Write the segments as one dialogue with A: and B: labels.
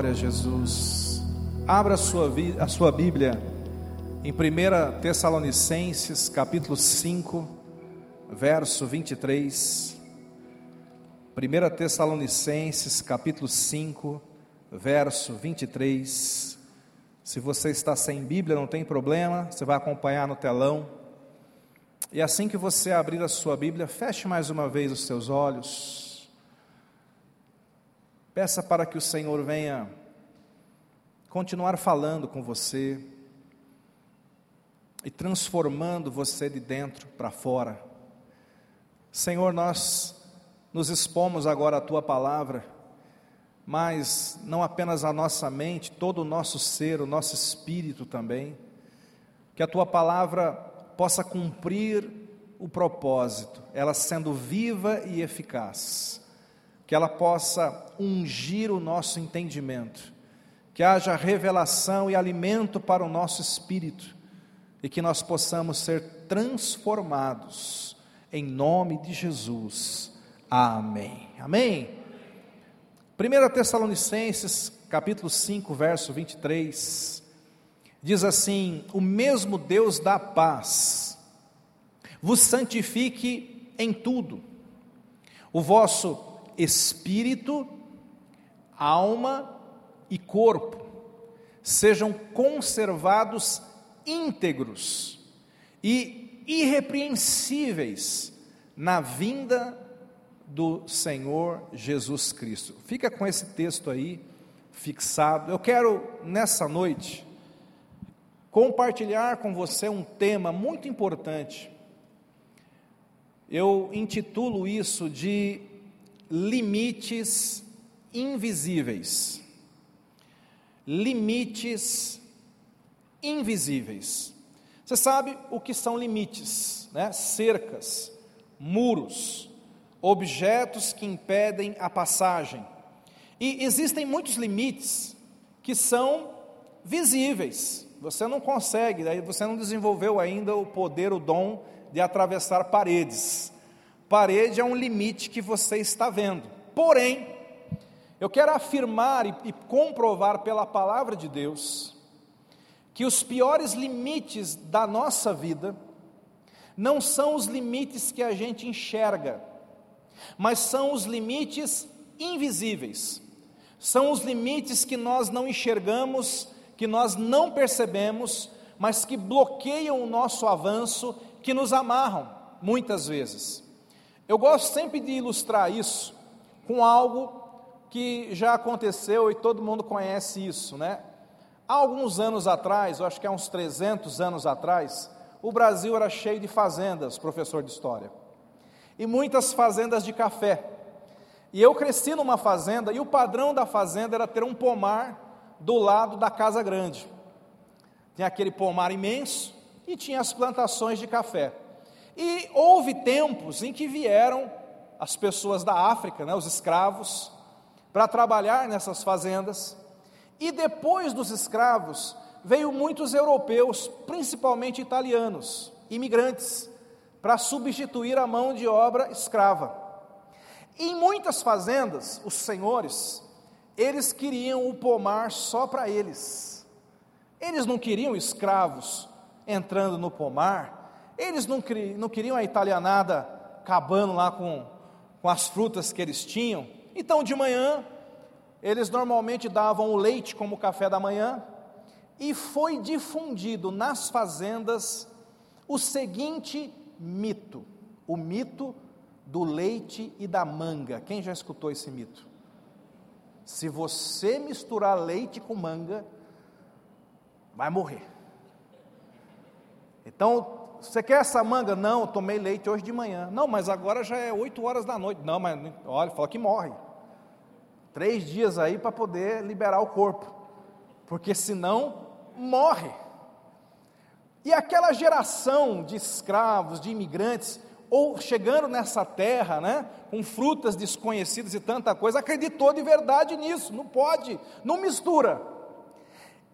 A: Glória a Jesus. Abra a sua, a sua Bíblia em 1 Tessalonicenses, capítulo 5, verso 23. 1 Tessalonicenses, capítulo 5, verso 23. Se você está sem Bíblia, não tem problema, você vai acompanhar no telão. E assim que você abrir a sua Bíblia, feche mais uma vez os seus olhos. Peça para que o Senhor venha continuar falando com você e transformando você de dentro para fora. Senhor, nós nos expomos agora à tua palavra, mas não apenas a nossa mente, todo o nosso ser, o nosso espírito também. Que a tua palavra possa cumprir o propósito, ela sendo viva e eficaz que ela possa ungir o nosso entendimento, que haja revelação e alimento para o nosso espírito e que nós possamos ser transformados em nome de Jesus. Amém. Amém. 1 Tessalonicenses, capítulo 5, verso 23, diz assim: O mesmo Deus da paz vos santifique em tudo, o vosso espírito, alma e corpo sejam conservados íntegros e irrepreensíveis na vinda do Senhor Jesus Cristo. Fica com esse texto aí fixado. Eu quero nessa noite compartilhar com você um tema muito importante. Eu intitulo isso de limites invisíveis. Limites invisíveis. Você sabe o que são limites, né? Cercas, muros, objetos que impedem a passagem. E existem muitos limites que são visíveis. Você não consegue, você não desenvolveu ainda o poder, o dom de atravessar paredes. Parede é um limite que você está vendo. Porém, eu quero afirmar e, e comprovar pela palavra de Deus que os piores limites da nossa vida não são os limites que a gente enxerga, mas são os limites invisíveis. São os limites que nós não enxergamos, que nós não percebemos, mas que bloqueiam o nosso avanço, que nos amarram muitas vezes. Eu gosto sempre de ilustrar isso com algo que já aconteceu e todo mundo conhece isso, né? Há alguns anos atrás, eu acho que há uns 300 anos atrás, o Brasil era cheio de fazendas, professor de história, e muitas fazendas de café. E eu cresci numa fazenda e o padrão da fazenda era ter um pomar do lado da casa grande. Tinha aquele pomar imenso e tinha as plantações de café. E houve tempos em que vieram as pessoas da África, né, os escravos, para trabalhar nessas fazendas. E depois dos escravos, veio muitos europeus, principalmente italianos, imigrantes, para substituir a mão de obra escrava. Em muitas fazendas, os senhores, eles queriam o pomar só para eles. Eles não queriam escravos entrando no pomar, eles não, não queriam a italianada acabando lá com, com as frutas que eles tinham. Então, de manhã, eles normalmente davam o leite como café da manhã, e foi difundido nas fazendas o seguinte mito: o mito do leite e da manga. Quem já escutou esse mito? Se você misturar leite com manga, vai morrer. Então, você quer essa manga? Não, tomei leite hoje de manhã. Não, mas agora já é 8 horas da noite. Não, mas olha, fala que morre. Três dias aí para poder liberar o corpo. Porque senão morre. E aquela geração de escravos, de imigrantes, ou chegando nessa terra, né, com frutas desconhecidas e tanta coisa, acreditou de verdade nisso. Não pode, não mistura.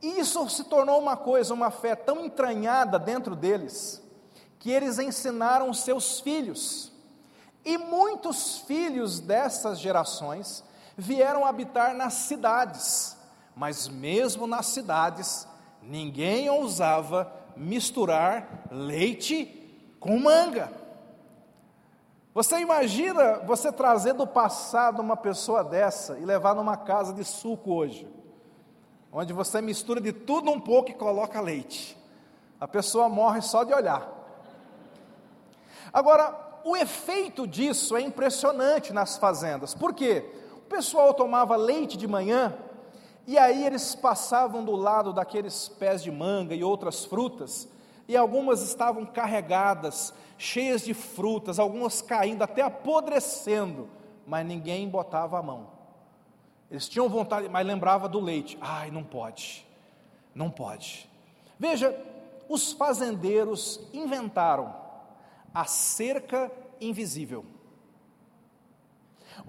A: Isso se tornou uma coisa, uma fé tão entranhada dentro deles, que eles ensinaram seus filhos. E muitos filhos dessas gerações vieram habitar nas cidades, mas mesmo nas cidades, ninguém ousava misturar leite com manga. Você imagina você trazer do passado uma pessoa dessa e levar numa casa de suco hoje, onde você mistura de tudo um pouco e coloca leite. A pessoa morre só de olhar. Agora, o efeito disso é impressionante nas fazendas. Por quê? O pessoal tomava leite de manhã e aí eles passavam do lado daqueles pés de manga e outras frutas, e algumas estavam carregadas, cheias de frutas, algumas caindo, até apodrecendo, mas ninguém botava a mão. Eles tinham vontade, mas lembrava do leite. Ai, não pode. Não pode. Veja, os fazendeiros inventaram a cerca invisível.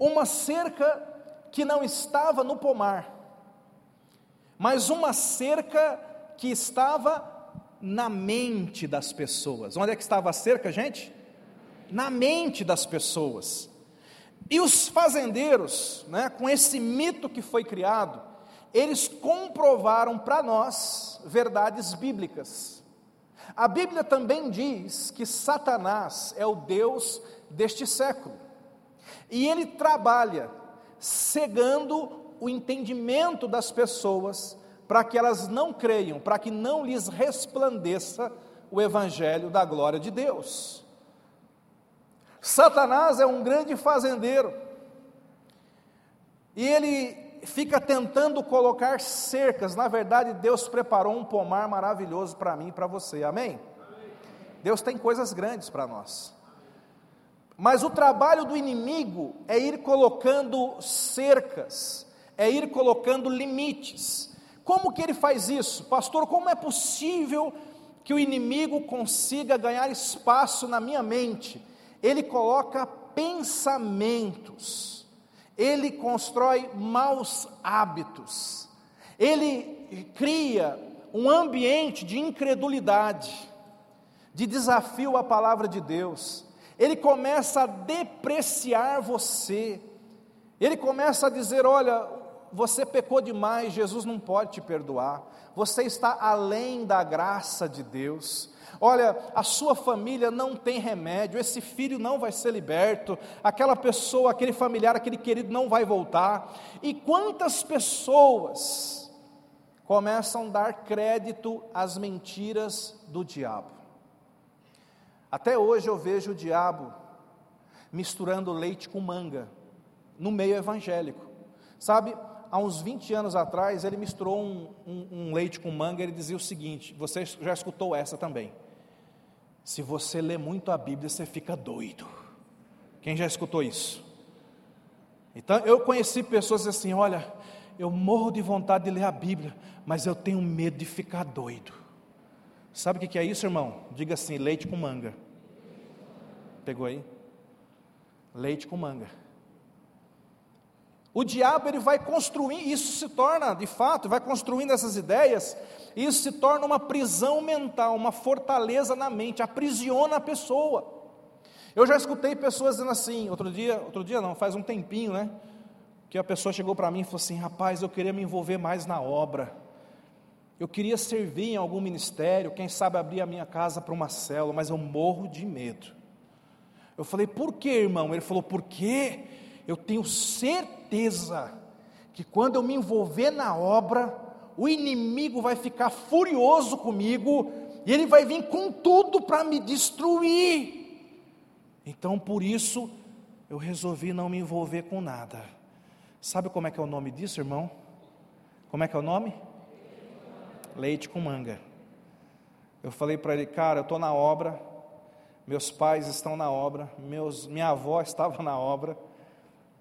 A: Uma cerca que não estava no pomar, mas uma cerca que estava na mente das pessoas. Onde é que estava a cerca, gente? Na mente das pessoas. E os fazendeiros, né, com esse mito que foi criado, eles comprovaram para nós verdades bíblicas. A Bíblia também diz que Satanás é o Deus deste século. E ele trabalha cegando o entendimento das pessoas para que elas não creiam, para que não lhes resplandeça o evangelho da glória de Deus. Satanás é um grande fazendeiro. E ele fica tentando colocar cercas. Na verdade, Deus preparou um pomar maravilhoso para mim e para você. Amém? Amém? Deus tem coisas grandes para nós. Mas o trabalho do inimigo é ir colocando cercas, é ir colocando limites. Como que ele faz isso? Pastor, como é possível que o inimigo consiga ganhar espaço na minha mente? Ele coloca pensamentos, ele constrói maus hábitos, ele cria um ambiente de incredulidade, de desafio à palavra de Deus. Ele começa a depreciar você, ele começa a dizer: olha, você pecou demais, Jesus não pode te perdoar, você está além da graça de Deus. Olha, a sua família não tem remédio, esse filho não vai ser liberto, aquela pessoa, aquele familiar, aquele querido não vai voltar. E quantas pessoas começam a dar crédito às mentiras do diabo? Até hoje eu vejo o diabo misturando leite com manga no meio evangélico. Sabe, há uns 20 anos atrás ele misturou um, um, um leite com manga e ele dizia o seguinte: você já escutou essa também. Se você lê muito a Bíblia, você fica doido. Quem já escutou isso? Então, eu conheci pessoas assim: olha, eu morro de vontade de ler a Bíblia, mas eu tenho medo de ficar doido. Sabe o que é isso, irmão? Diga assim: leite com manga. Pegou aí? Leite com manga. O diabo ele vai construir, isso se torna, de fato, vai construindo essas ideias, isso se torna uma prisão mental, uma fortaleza na mente, aprisiona a pessoa. Eu já escutei pessoas dizendo assim, outro dia, outro dia não, faz um tempinho, né? Que a pessoa chegou para mim e falou assim: rapaz, eu queria me envolver mais na obra. Eu queria servir em algum ministério, quem sabe abrir a minha casa para uma célula, mas eu morro de medo. Eu falei, por que, irmão? Ele falou, porque eu tenho certeza que quando eu me envolver na obra, o inimigo vai ficar furioso comigo e ele vai vir com tudo para me destruir. Então, por isso, eu resolvi não me envolver com nada. Sabe como é que é o nome disso, irmão? Como é que é o nome? leite com manga. Eu falei para ele, cara, eu estou na obra, meus pais estão na obra, meus, minha avó estava na obra,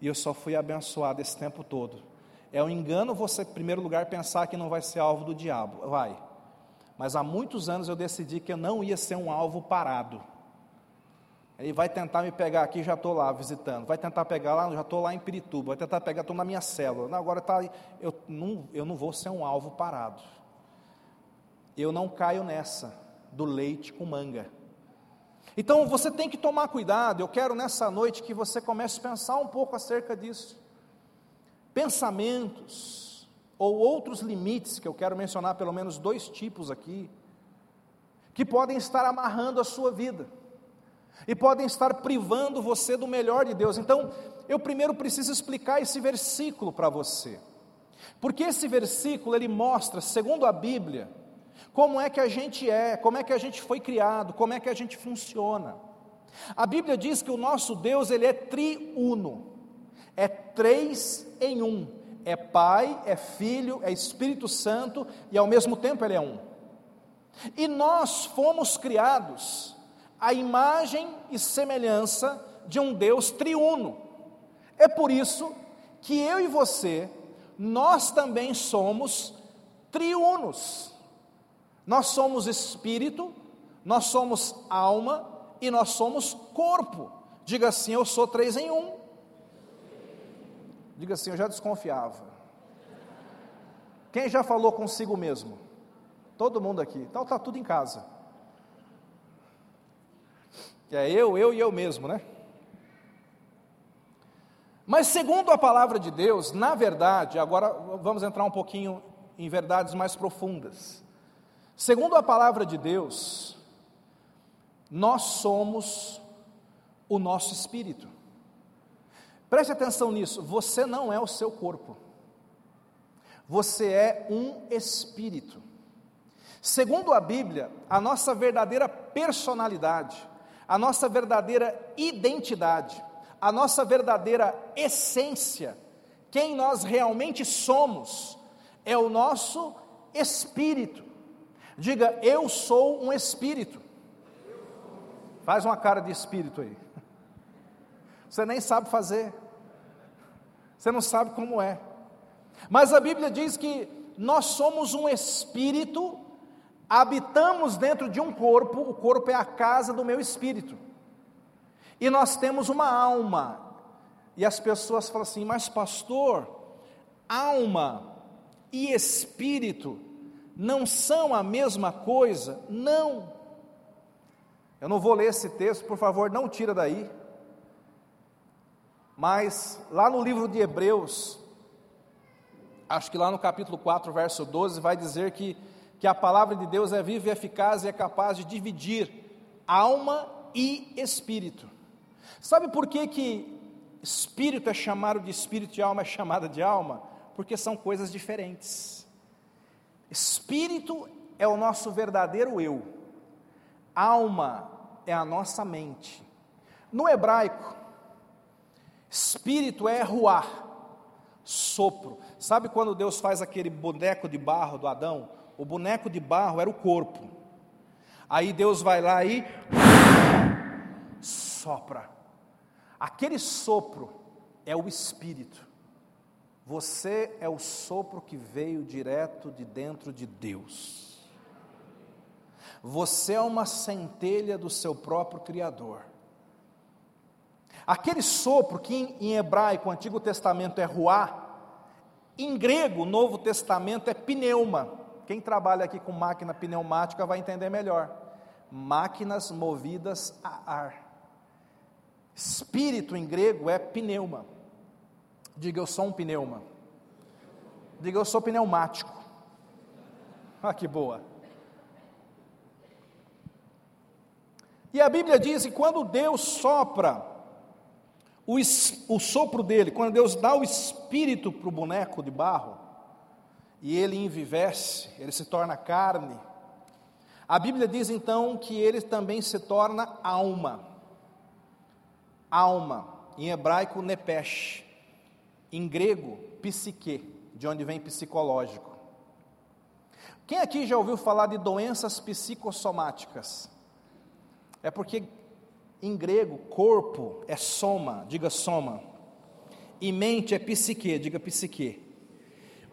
A: e eu só fui abençoado esse tempo todo. É um engano você, em primeiro lugar, pensar que não vai ser alvo do diabo. Vai. Mas há muitos anos eu decidi que eu não ia ser um alvo parado. Ele vai tentar me pegar aqui, já estou lá visitando. Vai tentar pegar lá, já estou lá em Pirituba. Vai tentar pegar, estou na minha célula. Não, agora tá, eu, não, eu não vou ser um alvo parado eu não caio nessa do leite com manga. Então você tem que tomar cuidado. Eu quero nessa noite que você comece a pensar um pouco acerca disso. Pensamentos, ou outros limites, que eu quero mencionar pelo menos dois tipos aqui, que podem estar amarrando a sua vida e podem estar privando você do melhor de Deus. Então, eu primeiro preciso explicar esse versículo para você. Porque esse versículo ele mostra, segundo a Bíblia, como é que a gente é, como é que a gente foi criado, como é que a gente funciona. A Bíblia diz que o nosso Deus ele é triuno, é três em um, é Pai, é Filho, é Espírito Santo e ao mesmo tempo ele é um. E nós fomos criados à imagem e semelhança de um Deus triuno. É por isso que eu e você, nós também somos triunos. Nós somos espírito, nós somos alma e nós somos corpo. Diga assim: Eu sou três em um. Diga assim: Eu já desconfiava. Quem já falou consigo mesmo? Todo mundo aqui. Então está tudo em casa. É eu, eu e eu mesmo, né? Mas segundo a palavra de Deus, na verdade, agora vamos entrar um pouquinho em verdades mais profundas. Segundo a palavra de Deus, nós somos o nosso espírito. Preste atenção nisso, você não é o seu corpo. Você é um espírito. Segundo a Bíblia, a nossa verdadeira personalidade, a nossa verdadeira identidade, a nossa verdadeira essência, quem nós realmente somos, é o nosso espírito. Diga, eu sou um espírito. Faz uma cara de espírito aí. Você nem sabe fazer. Você não sabe como é. Mas a Bíblia diz que nós somos um espírito habitamos dentro de um corpo, o corpo é a casa do meu espírito. E nós temos uma alma. E as pessoas falam assim: "Mas pastor, alma e espírito não são a mesma coisa?" Não. Eu não vou ler esse texto, por favor, não tira daí. Mas lá no livro de Hebreus, acho que lá no capítulo 4, verso 12, vai dizer que que a palavra de Deus é viva e eficaz e é capaz de dividir alma e espírito. Sabe por que, que espírito é chamado de espírito e alma é chamada de alma? Porque são coisas diferentes. Espírito é o nosso verdadeiro eu, alma é a nossa mente. No hebraico, espírito é ruar, sopro. Sabe quando Deus faz aquele boneco de barro do Adão? o boneco de barro era o corpo. Aí Deus vai lá e sopra. Aquele sopro é o espírito. Você é o sopro que veio direto de dentro de Deus. Você é uma centelha do seu próprio Criador. Aquele sopro que em, em hebraico, Antigo Testamento é ruá, em grego, Novo Testamento é pneuma. Quem trabalha aqui com máquina pneumática vai entender melhor. Máquinas movidas a ar. Espírito em grego é pneuma. Diga eu sou um pneuma. Diga eu sou pneumático. Ah, que boa. E a Bíblia diz que quando Deus sopra o, o sopro dele, quando Deus dá o espírito para o boneco de barro, e ele envivece, ele se torna carne. A Bíblia diz então que ele também se torna alma. Alma, em hebraico nepesh, em grego psique, de onde vem psicológico. Quem aqui já ouviu falar de doenças psicossomáticas? É porque em grego corpo é soma, diga soma, e mente é psique, diga psique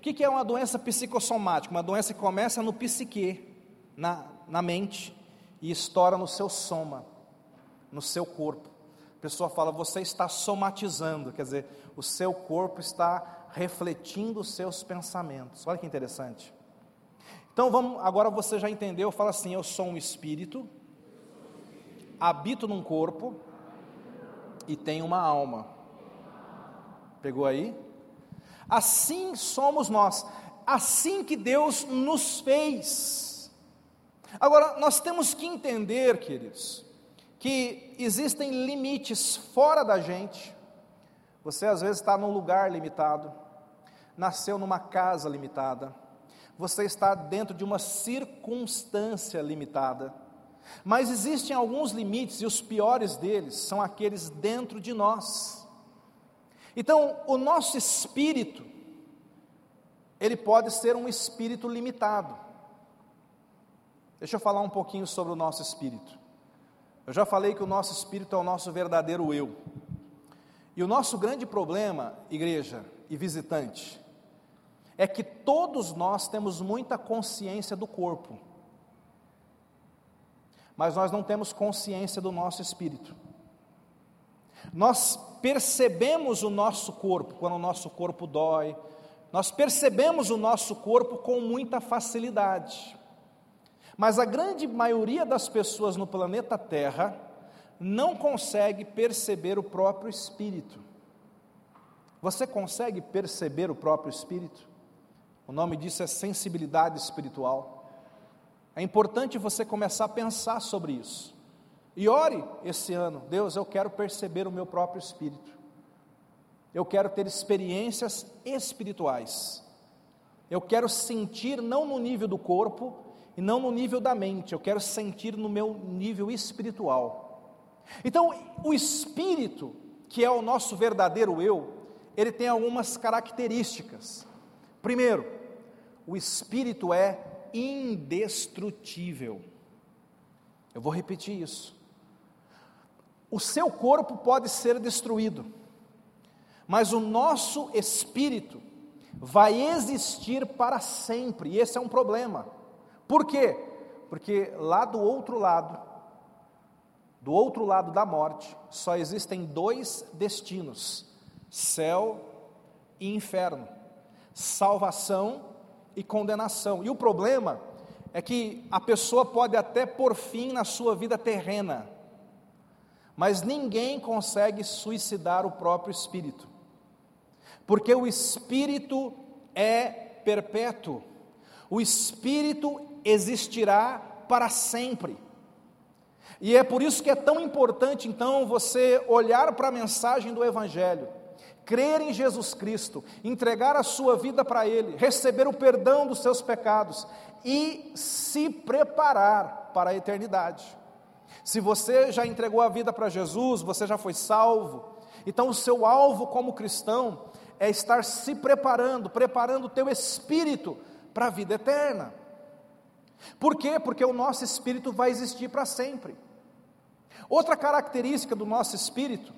A: que, que é uma doença psicossomática? Uma doença que começa no psique, na, na mente, e estoura no seu soma, no seu corpo. Pessoa fala, você está somatizando, quer dizer, o seu corpo está refletindo os seus pensamentos. Olha que interessante. Então vamos, agora você já entendeu, fala assim: eu sou um espírito, habito num corpo e tenho uma alma. Pegou aí? Assim somos nós. assim que Deus nos fez. Agora, nós temos que entender, queridos, que existem limites fora da gente. Você às vezes está num lugar limitado, nasceu numa casa limitada, você está dentro de uma circunstância limitada. Mas existem alguns limites, e os piores deles são aqueles dentro de nós. Então, o nosso espírito, ele pode ser um espírito limitado. Deixa eu falar um pouquinho sobre o nosso espírito. Eu já falei que o nosso espírito é o nosso verdadeiro eu. E o nosso grande problema, igreja e visitante, é que todos nós temos muita consciência do corpo, mas nós não temos consciência do nosso espírito. Nós percebemos o nosso corpo quando o nosso corpo dói, nós percebemos o nosso corpo com muita facilidade. Mas a grande maioria das pessoas no planeta Terra não consegue perceber o próprio espírito. Você consegue perceber o próprio espírito? O nome disso é sensibilidade espiritual. É importante você começar a pensar sobre isso. E ore esse ano, Deus, eu quero perceber o meu próprio espírito. Eu quero ter experiências espirituais. Eu quero sentir não no nível do corpo e não no nível da mente, eu quero sentir no meu nível espiritual. Então, o espírito, que é o nosso verdadeiro eu, ele tem algumas características. Primeiro, o espírito é indestrutível. Eu vou repetir isso. O seu corpo pode ser destruído, mas o nosso espírito vai existir para sempre, e esse é um problema. Por quê? Porque lá do outro lado, do outro lado da morte, só existem dois destinos: céu e inferno, salvação e condenação. E o problema é que a pessoa pode até pôr fim na sua vida terrena, mas ninguém consegue suicidar o próprio espírito, porque o espírito é perpétuo, o espírito existirá para sempre. E é por isso que é tão importante então você olhar para a mensagem do Evangelho crer em Jesus Cristo, entregar a sua vida para Ele, receber o perdão dos seus pecados e se preparar para a eternidade. Se você já entregou a vida para Jesus, você já foi salvo, então o seu alvo como cristão é estar se preparando, preparando o teu espírito para a vida eterna. Por quê? Porque o nosso espírito vai existir para sempre. Outra característica do nosso espírito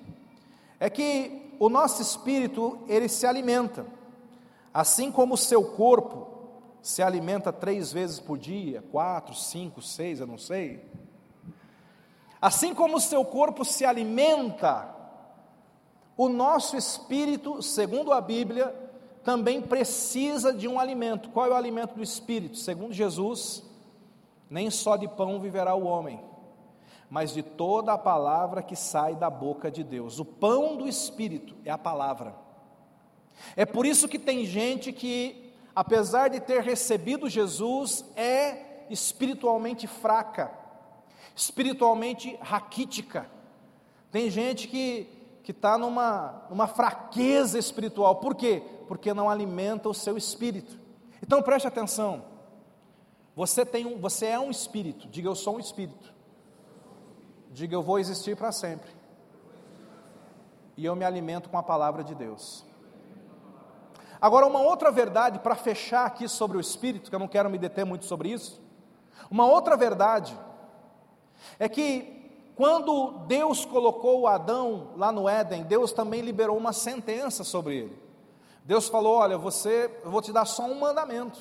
A: é que o nosso espírito, ele se alimenta, assim como o seu corpo se alimenta três vezes por dia, quatro, cinco, seis, eu não sei. Assim como o seu corpo se alimenta, o nosso espírito, segundo a Bíblia, também precisa de um alimento. Qual é o alimento do espírito? Segundo Jesus, nem só de pão viverá o homem, mas de toda a palavra que sai da boca de Deus. O pão do Espírito é a palavra. É por isso que tem gente que, apesar de ter recebido Jesus, é espiritualmente fraca, espiritualmente raquítica. Tem gente que que está numa, numa fraqueza espiritual. Por quê? Porque não alimenta o seu espírito. Então preste atenção. Você tem um, você é um espírito. Diga eu sou um espírito. Diga eu vou existir para sempre. E eu me alimento com a palavra de Deus. Agora, uma outra verdade, para fechar aqui sobre o Espírito, que eu não quero me deter muito sobre isso. Uma outra verdade é que quando Deus colocou Adão lá no Éden, Deus também liberou uma sentença sobre ele. Deus falou: Olha, você, eu vou te dar só um mandamento,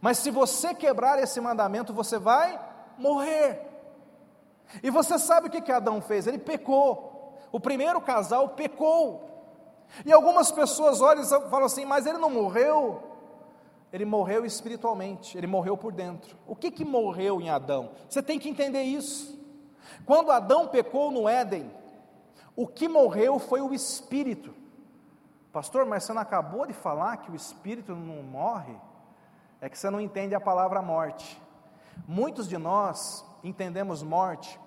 A: mas se você quebrar esse mandamento, você vai morrer. E você sabe o que, que Adão fez? Ele pecou. O primeiro casal pecou. E algumas pessoas olham e falam assim: mas ele não morreu? Ele morreu espiritualmente, ele morreu por dentro. O que, que morreu em Adão? Você tem que entender isso. Quando Adão pecou no Éden, o que morreu foi o espírito. Pastor, mas você não acabou de falar que o espírito não morre? É que você não entende a palavra morte. Muitos de nós entendemos morte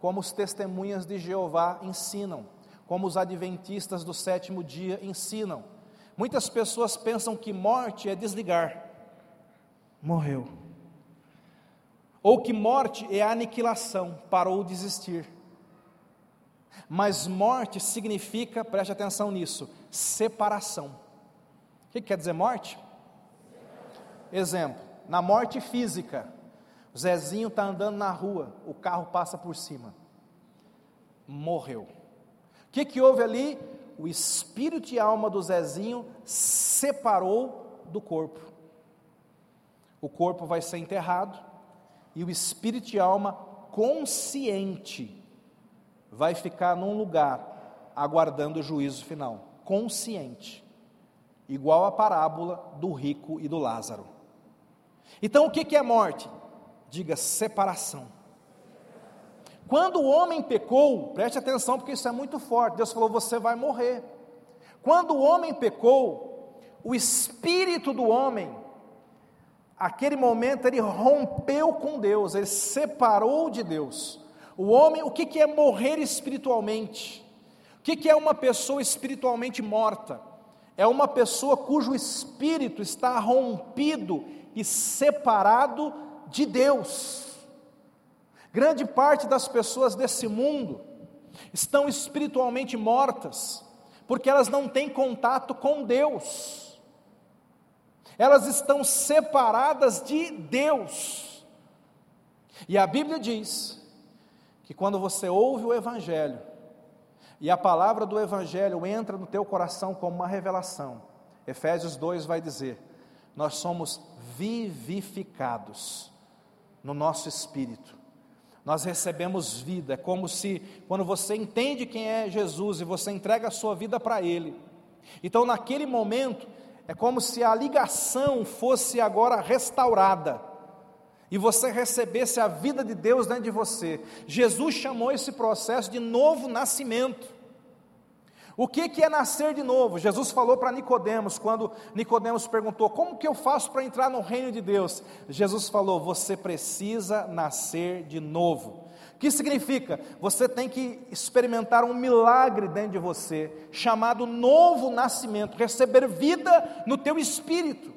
A: como os testemunhas de Jeová ensinam, como os adventistas do sétimo dia ensinam. Muitas pessoas pensam que morte é desligar. Morreu. Ou que morte é aniquilação, parou de existir. Mas morte significa, preste atenção nisso, separação. O que quer dizer morte? Exemplo, na morte física, o Zezinho está andando na rua, o carro passa por cima, morreu. O que, que houve ali? O espírito e alma do Zezinho separou do corpo. O corpo vai ser enterrado e o espírito e alma consciente vai ficar num lugar aguardando o juízo final, consciente, igual a parábola do rico e do Lázaro. Então, o que é morte? Diga separação. Quando o homem pecou, preste atenção porque isso é muito forte. Deus falou: você vai morrer. Quando o homem pecou, o espírito do homem, aquele momento, ele rompeu com Deus, ele separou de Deus. O homem, o que, é morrer espiritualmente? O que, que é uma pessoa espiritualmente morta? É uma pessoa cujo espírito está rompido e separado de Deus. Grande parte das pessoas desse mundo estão espiritualmente mortas, porque elas não têm contato com Deus, elas estão separadas de Deus. E a Bíblia diz que quando você ouve o Evangelho, e a palavra do Evangelho entra no teu coração como uma revelação, Efésios 2 vai dizer: nós somos vivificados no nosso espírito. Nós recebemos vida, é como se, quando você entende quem é Jesus e você entrega a sua vida para Ele, então naquele momento, é como se a ligação fosse agora restaurada e você recebesse a vida de Deus dentro de você. Jesus chamou esse processo de novo nascimento. O que, que é nascer de novo? Jesus falou para Nicodemos, quando Nicodemos perguntou: Como que eu faço para entrar no reino de Deus? Jesus falou: Você precisa nascer de novo. O que significa? Você tem que experimentar um milagre dentro de você, chamado novo nascimento, receber vida no teu espírito.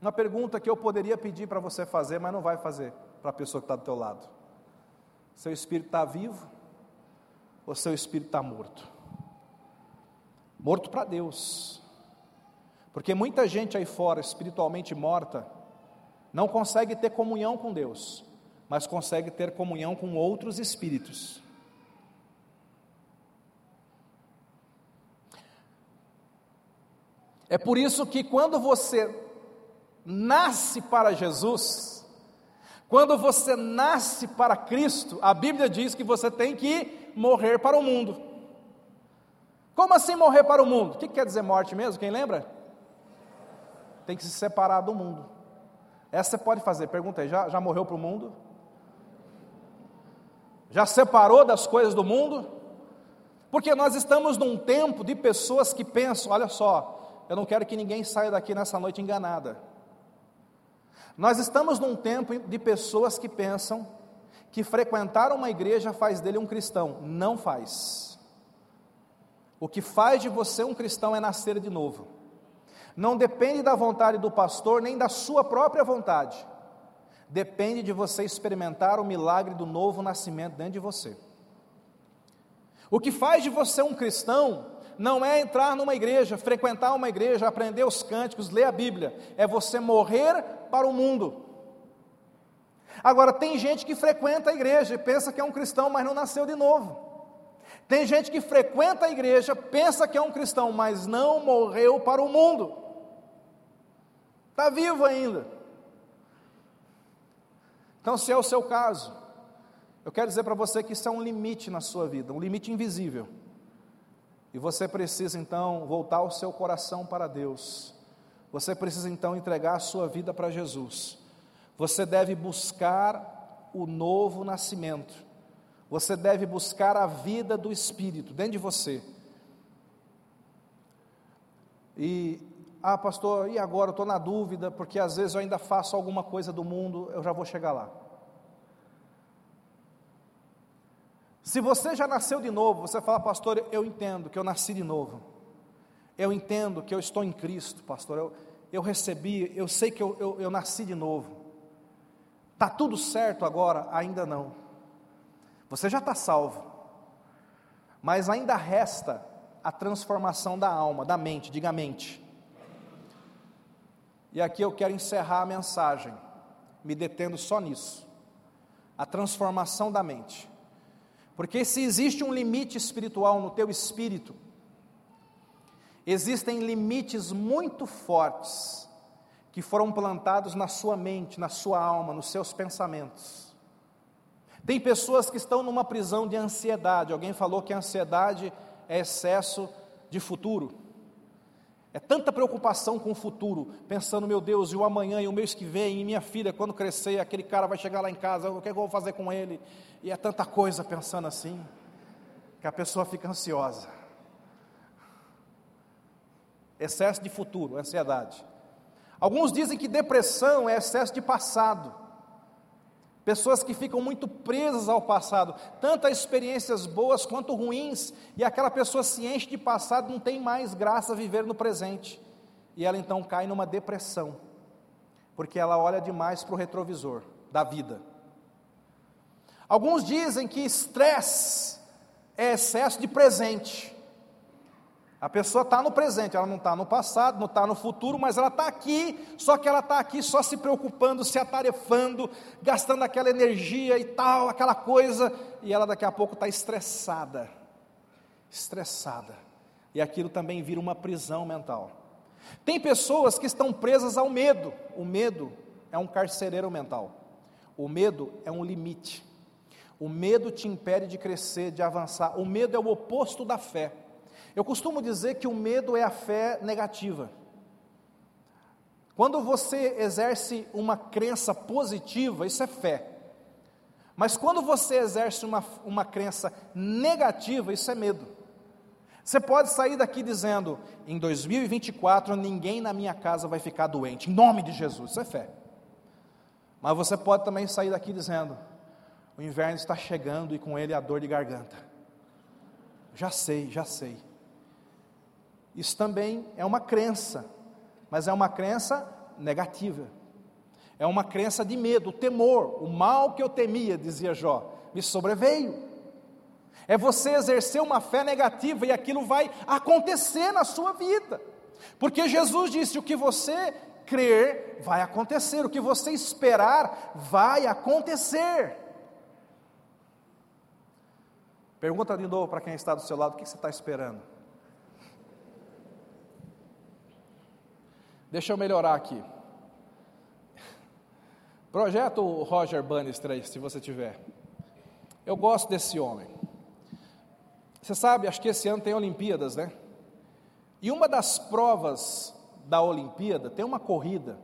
A: Uma pergunta que eu poderia pedir para você fazer, mas não vai fazer para a pessoa que está do teu lado. Seu espírito está vivo ou seu espírito está morto? Morto para Deus. Porque muita gente aí fora, espiritualmente morta, não consegue ter comunhão com Deus, mas consegue ter comunhão com outros espíritos. É por isso que quando você nasce para Jesus, quando você nasce para Cristo, a Bíblia diz que você tem que morrer para o mundo. Como assim morrer para o mundo? O que quer dizer morte mesmo? Quem lembra? Tem que se separar do mundo. Essa você pode fazer. Pergunta aí: já, já morreu para o mundo? Já separou das coisas do mundo? Porque nós estamos num tempo de pessoas que pensam: olha só, eu não quero que ninguém saia daqui nessa noite enganada. Nós estamos num tempo de pessoas que pensam que frequentar uma igreja faz dele um cristão. Não faz. O que faz de você um cristão é nascer de novo. Não depende da vontade do pastor, nem da sua própria vontade. Depende de você experimentar o milagre do novo nascimento dentro de você. O que faz de você um cristão não é entrar numa igreja, frequentar uma igreja, aprender os cânticos, ler a Bíblia, é você morrer para o mundo. Agora, tem gente que frequenta a igreja e pensa que é um cristão, mas não nasceu de novo. Tem gente que frequenta a igreja, pensa que é um cristão, mas não morreu para o mundo. Está vivo ainda. Então, se é o seu caso, eu quero dizer para você que isso é um limite na sua vida, um limite invisível. E você precisa então voltar o seu coração para Deus. Você precisa então entregar a sua vida para Jesus. Você deve buscar o novo nascimento. Você deve buscar a vida do Espírito dentro de você. E, ah, pastor, e agora? Eu estou na dúvida, porque às vezes eu ainda faço alguma coisa do mundo, eu já vou chegar lá. Se você já nasceu de novo, você fala, pastor, eu entendo que eu nasci de novo. Eu entendo que eu estou em Cristo, pastor. Eu, eu recebi, eu sei que eu, eu, eu nasci de novo. Está tudo certo agora? Ainda não. Você já está salvo. Mas ainda resta a transformação da alma, da mente, diga mente. E aqui eu quero encerrar a mensagem, me detendo só nisso. A transformação da mente. Porque se existe um limite espiritual no teu espírito, existem limites muito fortes que foram plantados na sua mente, na sua alma, nos seus pensamentos. Tem pessoas que estão numa prisão de ansiedade. Alguém falou que a ansiedade é excesso de futuro. É tanta preocupação com o futuro, pensando, meu Deus, e o amanhã, e o mês que vem, e minha filha, quando crescer, aquele cara vai chegar lá em casa, o que eu vou fazer com ele? E é tanta coisa pensando assim, que a pessoa fica ansiosa. Excesso de futuro, ansiedade. Alguns dizem que depressão é excesso de passado. Pessoas que ficam muito presas ao passado, tanto as experiências boas quanto ruins, e aquela pessoa se enche de passado, não tem mais graça viver no presente. E ela então cai numa depressão, porque ela olha demais para o retrovisor da vida. Alguns dizem que estresse é excesso de presente. A pessoa está no presente, ela não está no passado, não está no futuro, mas ela está aqui, só que ela está aqui só se preocupando, se atarefando, gastando aquela energia e tal, aquela coisa, e ela daqui a pouco está estressada. Estressada. E aquilo também vira uma prisão mental. Tem pessoas que estão presas ao medo. O medo é um carcereiro mental. O medo é um limite. O medo te impede de crescer, de avançar. O medo é o oposto da fé. Eu costumo dizer que o medo é a fé negativa. Quando você exerce uma crença positiva, isso é fé. Mas quando você exerce uma, uma crença negativa, isso é medo. Você pode sair daqui dizendo: em 2024 ninguém na minha casa vai ficar doente, em nome de Jesus, isso é fé. Mas você pode também sair daqui dizendo: o inverno está chegando e com ele a dor de garganta. Já sei, já sei. Isso também é uma crença, mas é uma crença negativa. É uma crença de medo, temor, o mal que eu temia, dizia Jó, me sobreveio. É você exercer uma fé negativa e aquilo vai acontecer na sua vida. Porque Jesus disse: o que você crer vai acontecer, o que você esperar vai acontecer. Pergunta de novo para quem está do seu lado: o que você está esperando? Deixa eu melhorar aqui. Projeto Roger Bannister se você tiver. Eu gosto desse homem. Você sabe, acho que esse ano tem Olimpíadas, né? E uma das provas da Olimpíada tem uma corrida,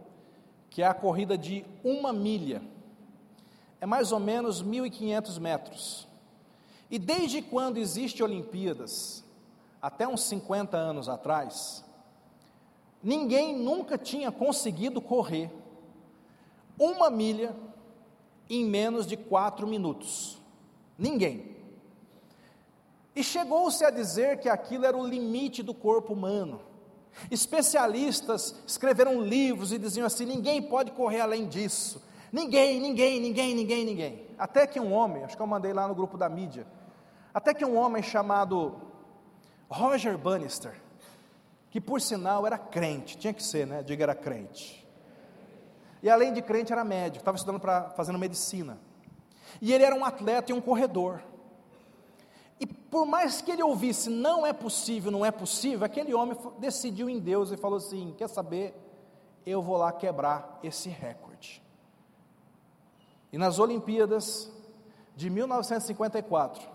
A: que é a corrida de uma milha. É mais ou menos 1.500 metros. E desde quando existe Olimpíadas, até uns 50 anos atrás, Ninguém nunca tinha conseguido correr uma milha em menos de quatro minutos. Ninguém. E chegou-se a dizer que aquilo era o limite do corpo humano. Especialistas escreveram livros e diziam assim: ninguém pode correr além disso. Ninguém, ninguém, ninguém, ninguém, ninguém. Até que um homem, acho que eu mandei lá no grupo da mídia, até que um homem chamado Roger Bannister, que por sinal era crente, tinha que ser, né? Diga era crente. E além de crente, era médico, estava estudando para fazendo medicina. E ele era um atleta e um corredor. E por mais que ele ouvisse, não é possível, não é possível, aquele homem decidiu em Deus e falou assim: quer saber? Eu vou lá quebrar esse recorde. E nas Olimpíadas de 1954,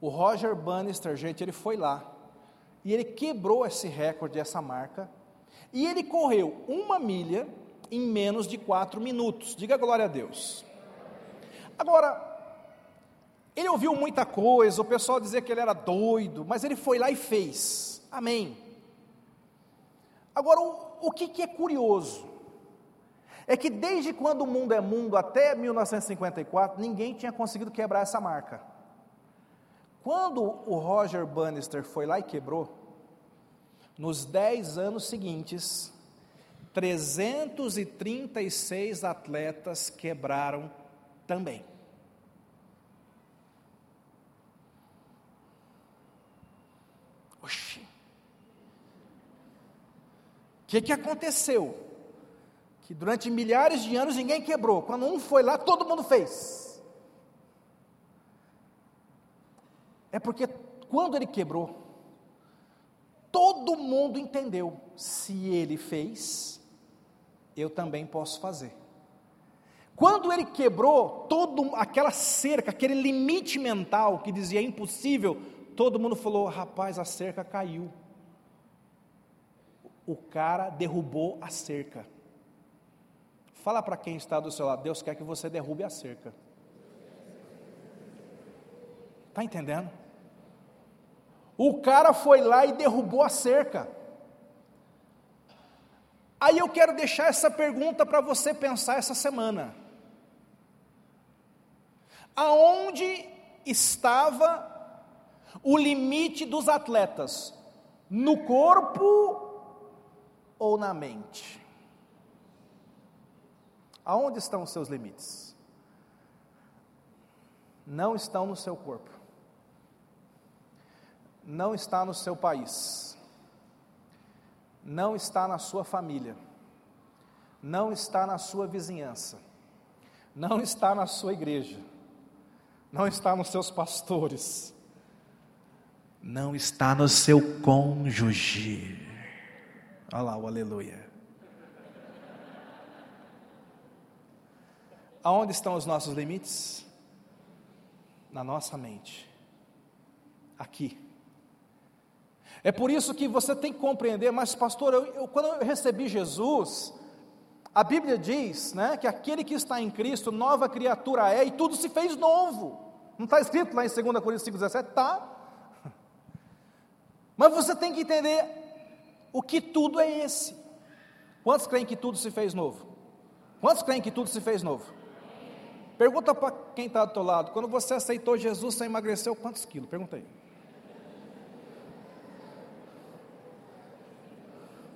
A: o Roger Bannister, gente, ele foi lá e ele quebrou esse recorde, essa marca, e ele correu uma milha em menos de quatro minutos. Diga glória a Deus. Agora, ele ouviu muita coisa, o pessoal dizia que ele era doido, mas ele foi lá e fez. Amém. Agora, o, o que, que é curioso? É que desde quando o mundo é mundo até 1954, ninguém tinha conseguido quebrar essa marca. Quando o Roger Bannister foi lá e quebrou, nos 10 anos seguintes, 336 atletas quebraram também. Oxi. O que, que aconteceu? Que durante milhares de anos ninguém quebrou. Quando um foi lá, todo mundo fez. É porque quando ele quebrou, todo mundo entendeu: se ele fez, eu também posso fazer. Quando ele quebrou toda aquela cerca, aquele limite mental que dizia impossível, todo mundo falou: rapaz, a cerca caiu. O cara derrubou a cerca. Fala para quem está do seu lado: Deus quer que você derrube a cerca. Está entendendo? O cara foi lá e derrubou a cerca. Aí eu quero deixar essa pergunta para você pensar essa semana. Aonde estava o limite dos atletas? No corpo ou na mente? Aonde estão os seus limites? Não estão no seu corpo. Não está no seu país. Não está na sua família. Não está na sua vizinhança. Não está na sua igreja não está nos seus pastores, não está no seu cônjuge. Olha lá o aleluia. Aonde estão os nossos limites? Na nossa mente. Aqui. É por isso que você tem que compreender, mas pastor, eu, eu, quando eu recebi Jesus, a Bíblia diz né, que aquele que está em Cristo, nova criatura é, e tudo se fez novo. Não está escrito lá em 2 Coríntios 5,17? Está. Mas você tem que entender o que tudo é esse. Quantos creem que tudo se fez novo? Quantos creem que tudo se fez novo? Pergunta para quem está do teu lado, quando você aceitou Jesus, você emagreceu quantos quilos? Pergunta aí.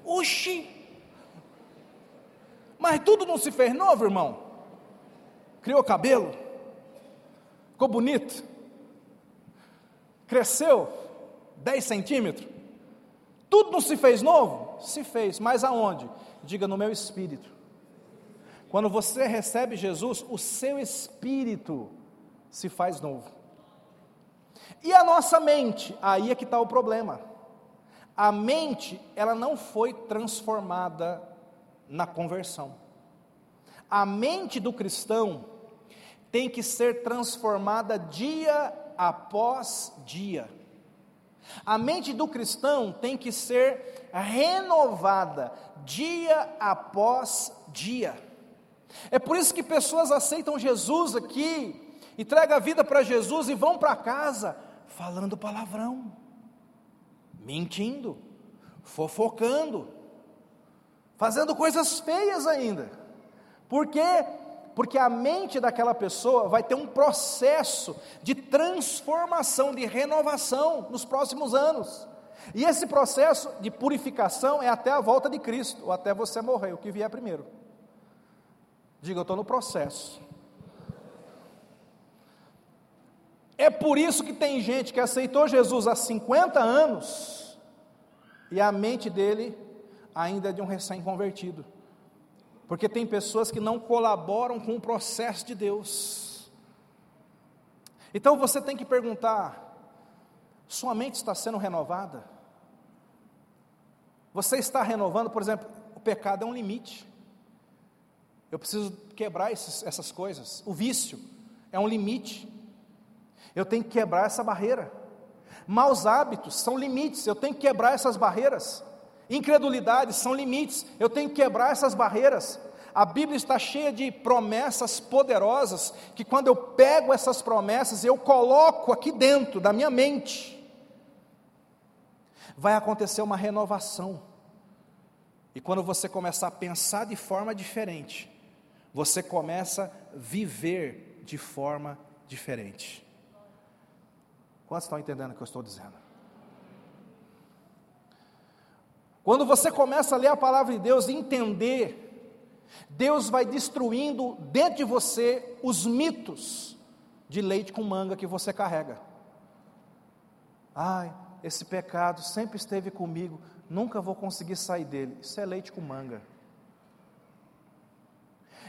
A: Oxi! Mas tudo não se fez novo, irmão? Criou cabelo? Ficou bonito? Cresceu 10 centímetros? Tudo não se fez novo? Se fez, mas aonde? Diga no meu espírito. Quando você recebe Jesus, o seu espírito se faz novo. E a nossa mente? Aí é que está o problema. A mente, ela não foi transformada na conversão. A mente do cristão, tem que ser transformada dia após dia. A mente do cristão tem que ser renovada dia após dia. É por isso que pessoas aceitam Jesus aqui, entregam a vida para Jesus e vão para casa falando palavrão, mentindo, fofocando, fazendo coisas feias ainda. Por quê? porque a mente daquela pessoa vai ter um processo de transformação, de renovação nos próximos anos. E esse processo de purificação é até a volta de Cristo, ou até você morrer, o que vier primeiro. Diga, eu estou no processo. É por isso que tem gente que aceitou Jesus há 50 anos e a mente dele ainda é de um recém-convertido. Porque tem pessoas que não colaboram com o processo de Deus. Então você tem que perguntar: sua mente está sendo renovada? Você está renovando, por exemplo, o pecado é um limite. Eu preciso quebrar esses, essas coisas. O vício é um limite. Eu tenho que quebrar essa barreira. Maus hábitos são limites. Eu tenho que quebrar essas barreiras. Incredulidade são limites, eu tenho que quebrar essas barreiras. A Bíblia está cheia de promessas poderosas, que quando eu pego essas promessas, eu coloco aqui dentro da minha mente, vai acontecer uma renovação. E quando você começar a pensar de forma diferente, você começa a viver de forma diferente. Quantos estão entendendo o que eu estou dizendo? Quando você começa a ler a palavra de Deus e entender, Deus vai destruindo dentro de você os mitos de leite com manga que você carrega. Ai, esse pecado sempre esteve comigo, nunca vou conseguir sair dele. Isso é leite com manga.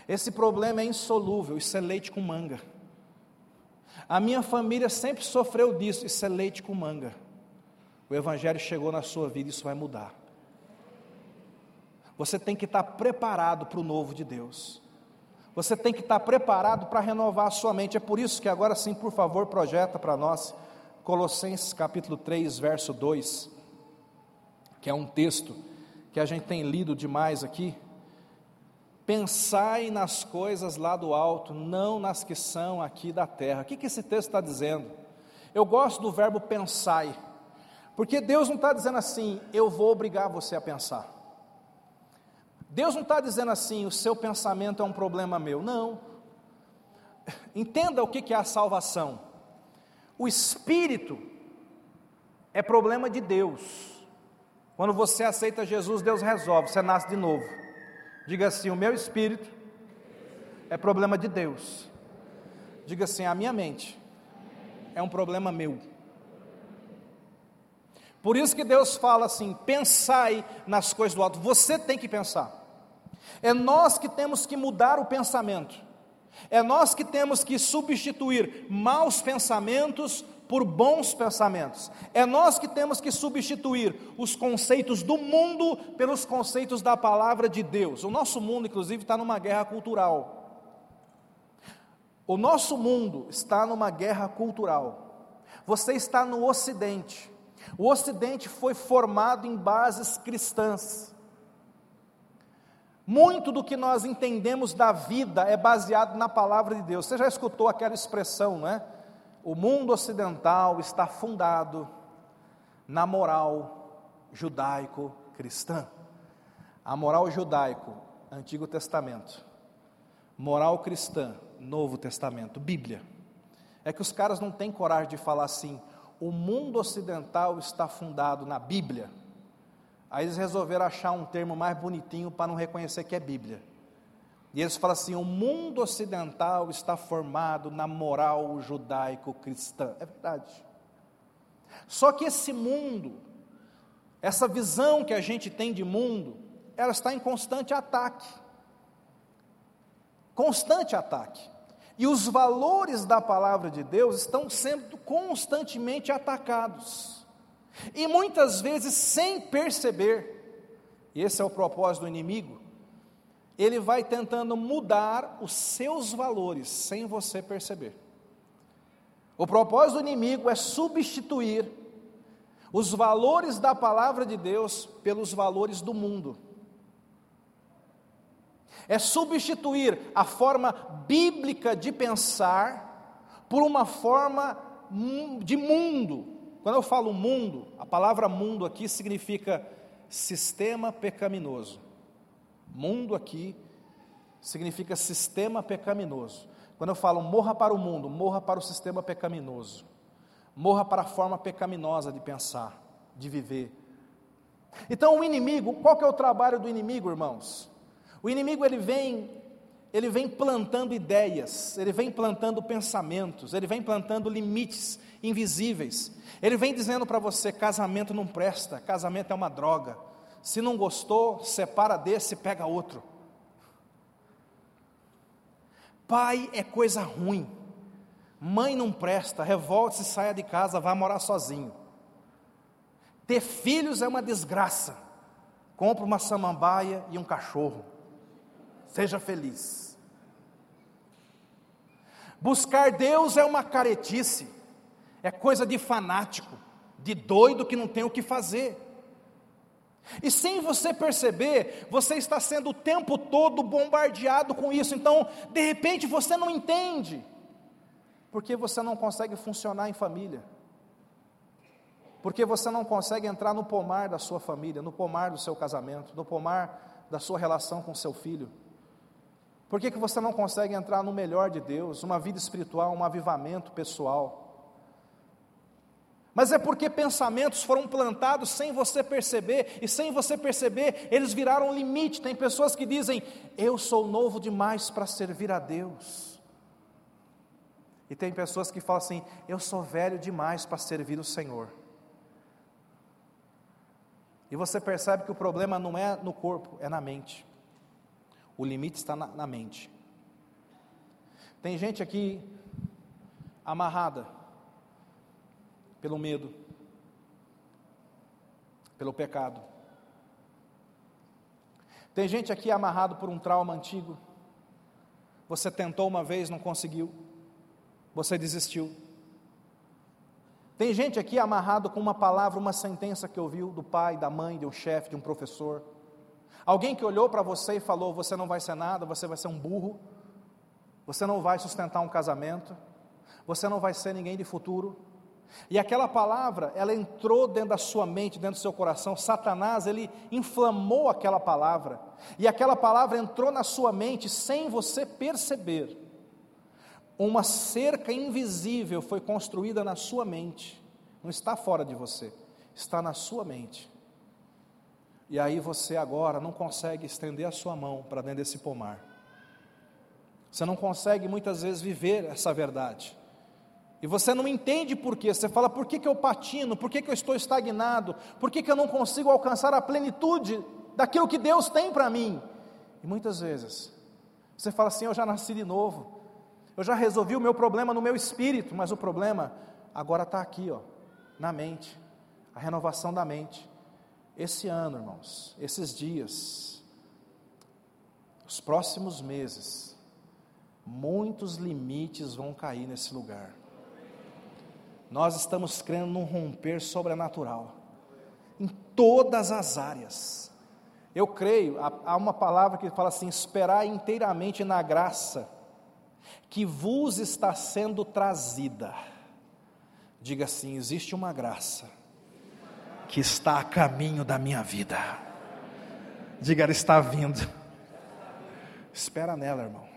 A: Esse problema é insolúvel, isso é leite com manga. A minha família sempre sofreu disso, isso é leite com manga. O Evangelho chegou na sua vida, isso vai mudar. Você tem que estar preparado para o novo de Deus. Você tem que estar preparado para renovar a sua mente. É por isso que agora sim, por favor, projeta para nós Colossenses capítulo 3, verso 2, que é um texto que a gente tem lido demais aqui. Pensai nas coisas lá do alto, não nas que são aqui da terra. O que, que esse texto está dizendo? Eu gosto do verbo pensai, porque Deus não está dizendo assim, eu vou obrigar você a pensar. Deus não está dizendo assim, o seu pensamento é um problema meu. Não. Entenda o que, que é a salvação. O espírito é problema de Deus. Quando você aceita Jesus, Deus resolve, você nasce de novo. Diga assim: o meu espírito é problema de Deus. Diga assim: a minha mente é um problema meu. Por isso que Deus fala assim: pensai nas coisas do alto. Você tem que pensar. É nós que temos que mudar o pensamento. É nós que temos que substituir maus pensamentos por bons pensamentos. É nós que temos que substituir os conceitos do mundo pelos conceitos da palavra de Deus. O nosso mundo, inclusive, está numa guerra cultural. O nosso mundo está numa guerra cultural. Você está no Ocidente. O Ocidente foi formado em bases cristãs. Muito do que nós entendemos da vida é baseado na palavra de Deus. Você já escutou aquela expressão, não é? O mundo ocidental está fundado na moral judaico-cristã. A moral judaico, Antigo Testamento. Moral cristã, Novo Testamento, Bíblia. É que os caras não têm coragem de falar assim, o mundo ocidental está fundado na Bíblia. Aí eles resolveram achar um termo mais bonitinho para não reconhecer que é Bíblia. E eles falam assim: o mundo ocidental está formado na moral judaico-cristã. É verdade. Só que esse mundo, essa visão que a gente tem de mundo, ela está em constante ataque. Constante ataque. E os valores da palavra de Deus estão sendo constantemente atacados. E muitas vezes sem perceber. E esse é o propósito do inimigo ele vai tentando mudar os seus valores sem você perceber. O propósito do inimigo é substituir os valores da palavra de Deus pelos valores do mundo. É substituir a forma bíblica de pensar por uma forma de mundo. Quando eu falo mundo, a palavra mundo aqui significa sistema pecaminoso. Mundo aqui significa sistema pecaminoso. Quando eu falo morra para o mundo, morra para o sistema pecaminoso. Morra para a forma pecaminosa de pensar, de viver. Então o inimigo, qual que é o trabalho do inimigo, irmãos? O inimigo ele vem ele vem plantando ideias, ele vem plantando pensamentos, ele vem plantando limites invisíveis. Ele vem dizendo para você: casamento não presta, casamento é uma droga, se não gostou, separa desse e pega outro. Pai é coisa ruim. Mãe não presta, revolte-se, saia de casa, vá morar sozinho. Ter filhos é uma desgraça. Compre uma samambaia e um cachorro. Seja feliz. Buscar Deus é uma caretice. É coisa de fanático, de doido que não tem o que fazer. E sem você perceber, você está sendo o tempo todo bombardeado com isso. Então, de repente, você não entende, porque você não consegue funcionar em família. Porque você não consegue entrar no pomar da sua família, no pomar do seu casamento, no pomar da sua relação com seu filho? Por que, que você não consegue entrar no melhor de Deus, uma vida espiritual, um avivamento pessoal? Mas é porque pensamentos foram plantados sem você perceber, e sem você perceber, eles viraram limite. Tem pessoas que dizem: Eu sou novo demais para servir a Deus. E tem pessoas que falam assim: Eu sou velho demais para servir o Senhor. E você percebe que o problema não é no corpo, é na mente. O limite está na, na mente. Tem gente aqui amarrada pelo medo, pelo pecado. Tem gente aqui amarrado por um trauma antigo. Você tentou uma vez, não conseguiu. Você desistiu. Tem gente aqui amarrado com uma palavra, uma sentença que ouviu do pai, da mãe, de um chefe, de um professor. Alguém que olhou para você e falou: Você não vai ser nada, você vai ser um burro, você não vai sustentar um casamento, você não vai ser ninguém de futuro. E aquela palavra, ela entrou dentro da sua mente, dentro do seu coração. Satanás, ele inflamou aquela palavra. E aquela palavra entrou na sua mente sem você perceber uma cerca invisível foi construída na sua mente, não está fora de você, está na sua mente. E aí você agora não consegue estender a sua mão para dentro desse pomar. Você não consegue muitas vezes viver essa verdade. E você não entende por quê. Você fala, por que, que eu patino? Por que, que eu estou estagnado? Por que, que eu não consigo alcançar a plenitude daquilo que Deus tem para mim? E muitas vezes você fala assim: eu já nasci de novo. Eu já resolvi o meu problema no meu espírito, mas o problema agora está aqui, ó, na mente, a renovação da mente. Esse ano, irmãos, esses dias, os próximos meses, muitos limites vão cair nesse lugar. Nós estamos crendo num romper sobrenatural, em todas as áreas. Eu creio, há uma palavra que fala assim: esperar inteiramente na graça que vos está sendo trazida. Diga assim: existe uma graça que está a caminho da minha vida. Diga, ela está vindo. Espera nela, irmão.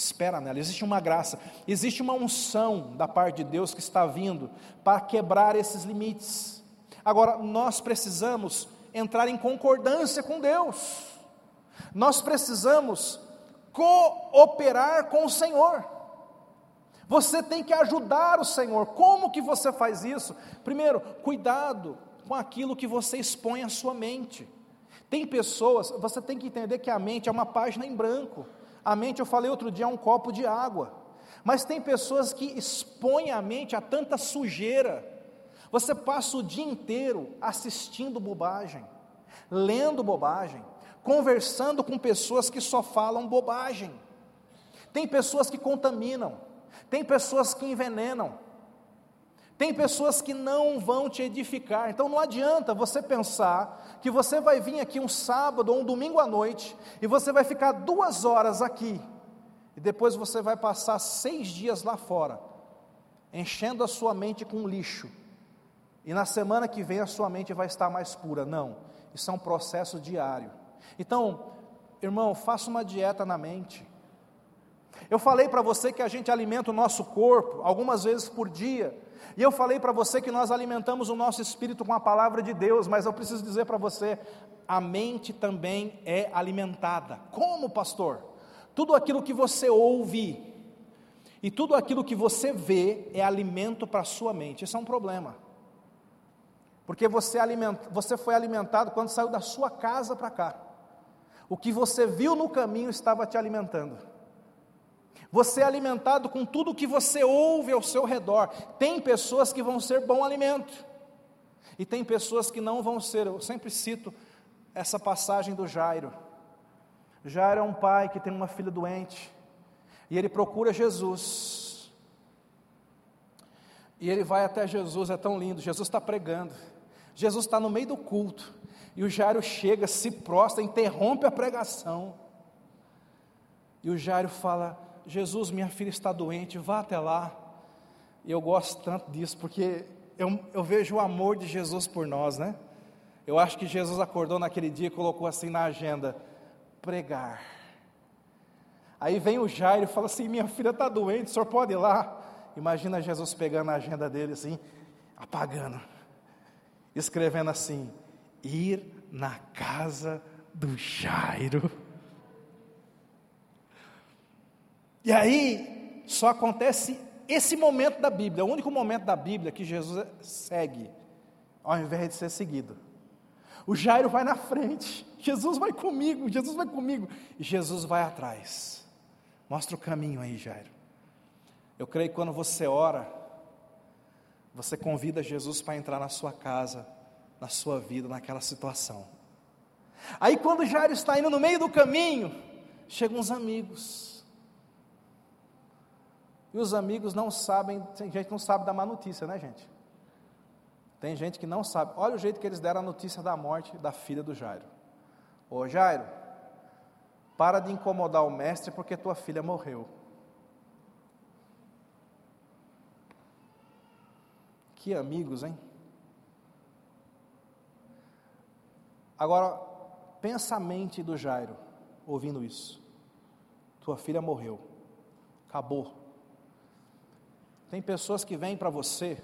A: Espera nela. Existe uma graça, existe uma unção da parte de Deus que está vindo para quebrar esses limites. Agora, nós precisamos entrar em concordância com Deus. Nós precisamos cooperar com o Senhor. Você tem que ajudar o Senhor. Como que você faz isso? Primeiro, cuidado com aquilo que você expõe à sua mente. Tem pessoas, você tem que entender que a mente é uma página em branco. A mente, eu falei outro dia, é um copo de água. Mas tem pessoas que expõem a mente a tanta sujeira. Você passa o dia inteiro assistindo bobagem, lendo bobagem, conversando com pessoas que só falam bobagem. Tem pessoas que contaminam, tem pessoas que envenenam, tem pessoas que não vão te edificar. Então não adianta você pensar que você vai vir aqui um sábado ou um domingo à noite e você vai ficar duas horas aqui e depois você vai passar seis dias lá fora, enchendo a sua mente com lixo. E na semana que vem a sua mente vai estar mais pura. Não, isso é um processo diário. Então, irmão, faça uma dieta na mente. Eu falei para você que a gente alimenta o nosso corpo algumas vezes por dia. E eu falei para você que nós alimentamos o nosso espírito com a palavra de Deus, mas eu preciso dizer para você, a mente também é alimentada. Como, pastor? Tudo aquilo que você ouve e tudo aquilo que você vê é alimento para a sua mente. Isso é um problema. Porque você, alimenta, você foi alimentado quando saiu da sua casa para cá. O que você viu no caminho estava te alimentando. Você é alimentado com tudo o que você ouve ao seu redor. Tem pessoas que vão ser bom alimento, e tem pessoas que não vão ser. Eu sempre cito essa passagem do Jairo. Jairo é um pai que tem uma filha doente, e ele procura Jesus. E ele vai até Jesus, é tão lindo. Jesus está pregando, Jesus está no meio do culto. E o Jairo chega, se prostra, interrompe a pregação. E o Jairo fala: Jesus, minha filha está doente, vá até lá. E eu gosto tanto disso, porque eu, eu vejo o amor de Jesus por nós, né? Eu acho que Jesus acordou naquele dia e colocou assim na agenda: pregar. Aí vem o Jairo e fala assim: Minha filha está doente, o senhor pode ir lá? Imagina Jesus pegando a agenda dele assim, apagando, escrevendo assim: Ir na casa do Jairo. E aí, só acontece esse momento da Bíblia, o único momento da Bíblia que Jesus segue, ao invés de ser seguido. O Jairo vai na frente, Jesus vai comigo, Jesus vai comigo, e Jesus vai atrás. Mostra o caminho aí, Jairo. Eu creio que quando você ora, você convida Jesus para entrar na sua casa, na sua vida, naquela situação. Aí quando Jairo está indo no meio do caminho, chegam uns amigos. E os amigos não sabem, tem gente que não sabe da má notícia, né, gente? Tem gente que não sabe. Olha o jeito que eles deram a notícia da morte da filha do Jairo. Ô Jairo, para de incomodar o mestre porque tua filha morreu. Que amigos, hein? Agora, pensa a mente do Jairo ouvindo isso. Tua filha morreu. Acabou. Tem pessoas que vêm para você,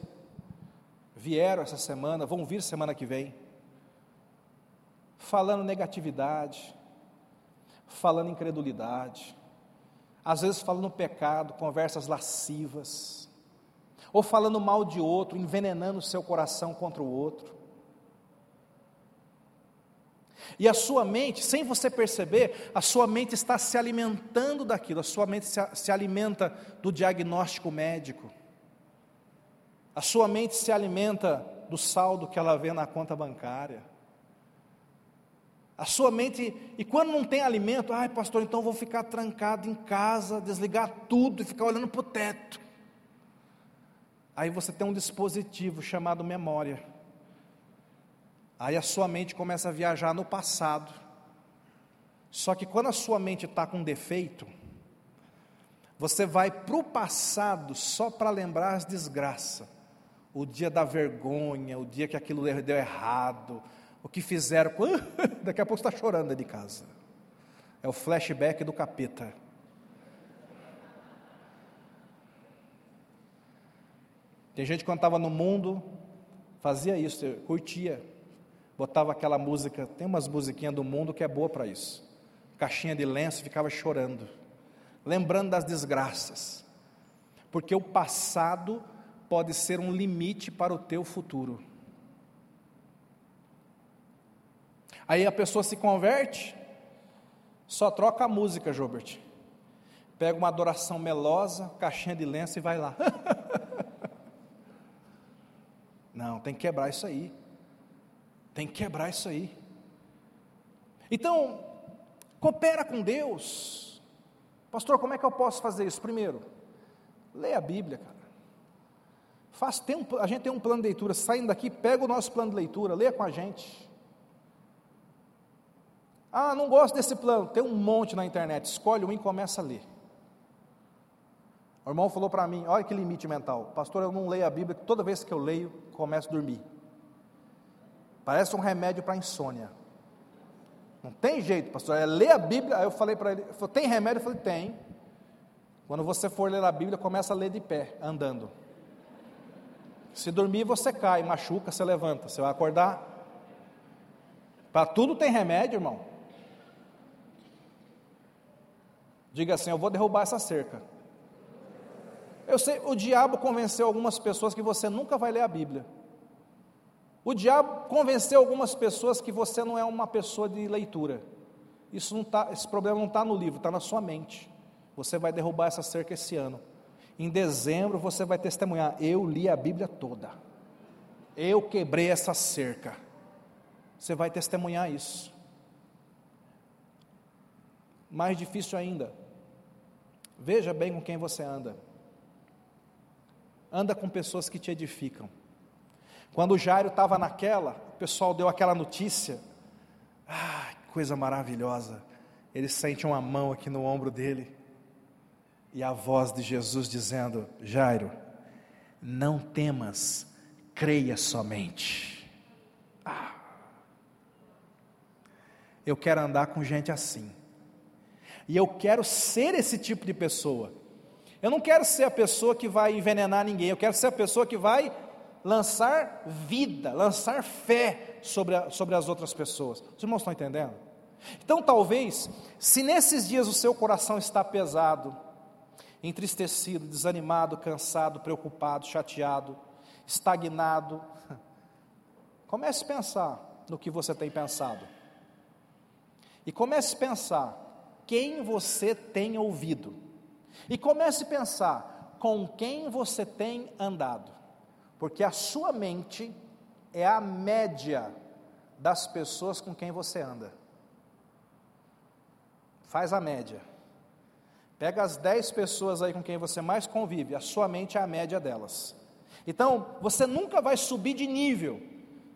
A: vieram essa semana, vão vir semana que vem, falando negatividade, falando incredulidade, às vezes falando pecado, conversas lascivas, ou falando mal de outro, envenenando o seu coração contra o outro. E a sua mente, sem você perceber, a sua mente está se alimentando daquilo, a sua mente se, se alimenta do diagnóstico médico, a sua mente se alimenta do saldo que ela vê na conta bancária. A sua mente, e quando não tem alimento, ai pastor, então vou ficar trancado em casa, desligar tudo e ficar olhando para o teto. Aí você tem um dispositivo chamado memória Aí a sua mente começa a viajar no passado. Só que quando a sua mente está com defeito, você vai para o passado só para lembrar as desgraças. O dia da vergonha, o dia que aquilo deu errado, o que fizeram. Daqui a pouco está chorando de casa. É o flashback do capeta. Tem gente que quando estava no mundo, fazia isso, curtia botava aquela música, tem umas musiquinhas do mundo que é boa para isso. Caixinha de lenço, ficava chorando, lembrando das desgraças. Porque o passado pode ser um limite para o teu futuro. Aí a pessoa se converte, só troca a música, Jobert. Pega uma adoração melosa, caixinha de lenço e vai lá. Não, tem que quebrar isso aí. Tem que quebrar isso aí. Então, coopera com Deus. Pastor, como é que eu posso fazer isso? Primeiro, leia a Bíblia, cara. Faz, tem um, a gente tem um plano de leitura. Saindo daqui, pega o nosso plano de leitura, leia com a gente. Ah, não gosto desse plano. Tem um monte na internet. Escolhe um e começa a ler. O irmão falou para mim: olha que limite mental. Pastor, eu não leio a Bíblia, toda vez que eu leio, começo a dormir. Parece um remédio para insônia. Não tem jeito, pastor. É ler a Bíblia. Aí eu falei para ele: tem remédio? Eu falei: tem. Quando você for ler a Bíblia, começa a ler de pé, andando. Se dormir, você cai, machuca, você levanta. Você vai acordar. Para tudo tem remédio, irmão. Diga assim: Eu vou derrubar essa cerca. Eu sei, o diabo convenceu algumas pessoas que você nunca vai ler a Bíblia. O diabo convenceu algumas pessoas que você não é uma pessoa de leitura. Isso não tá, esse problema não está no livro, está na sua mente. Você vai derrubar essa cerca esse ano. Em dezembro você vai testemunhar: eu li a Bíblia toda. Eu quebrei essa cerca. Você vai testemunhar isso. Mais difícil ainda. Veja bem com quem você anda. Anda com pessoas que te edificam. Quando o Jairo estava naquela, o pessoal deu aquela notícia. Ah, que coisa maravilhosa. Ele sente uma mão aqui no ombro dele. E a voz de Jesus dizendo: Jairo, não temas, creia somente. Ah. Eu quero andar com gente assim. E eu quero ser esse tipo de pessoa. Eu não quero ser a pessoa que vai envenenar ninguém, eu quero ser a pessoa que vai lançar vida, lançar fé sobre, a, sobre as outras pessoas. Os irmãos estão entendendo? Então, talvez, se nesses dias o seu coração está pesado, entristecido, desanimado, cansado, preocupado, chateado, estagnado, comece a pensar no que você tem pensado. E comece a pensar quem você tem ouvido. E comece a pensar com quem você tem andado. Porque a sua mente é a média das pessoas com quem você anda. Faz a média. Pega as 10 pessoas aí com quem você mais convive, a sua mente é a média delas. Então, você nunca vai subir de nível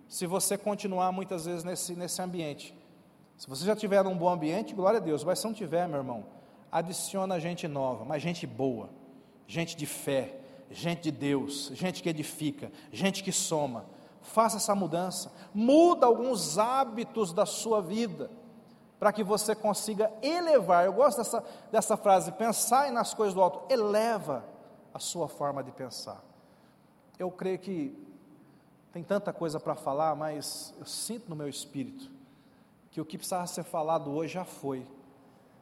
A: se você continuar muitas vezes nesse, nesse ambiente. Se você já tiver um bom ambiente, glória a Deus, mas se não tiver, meu irmão, adiciona gente nova, mas gente boa, gente de fé, gente de Deus, gente que edifica, gente que soma. Faça essa mudança, muda alguns hábitos da sua vida para que você consiga elevar. Eu gosto dessa, dessa frase: pensar nas coisas do alto, eleva a sua forma de pensar. Eu creio que tem tanta coisa para falar, mas eu sinto no meu espírito que o que precisava ser falado hoje já foi,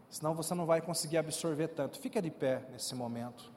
A: senão você não vai conseguir absorver tanto. Fica de pé nesse momento.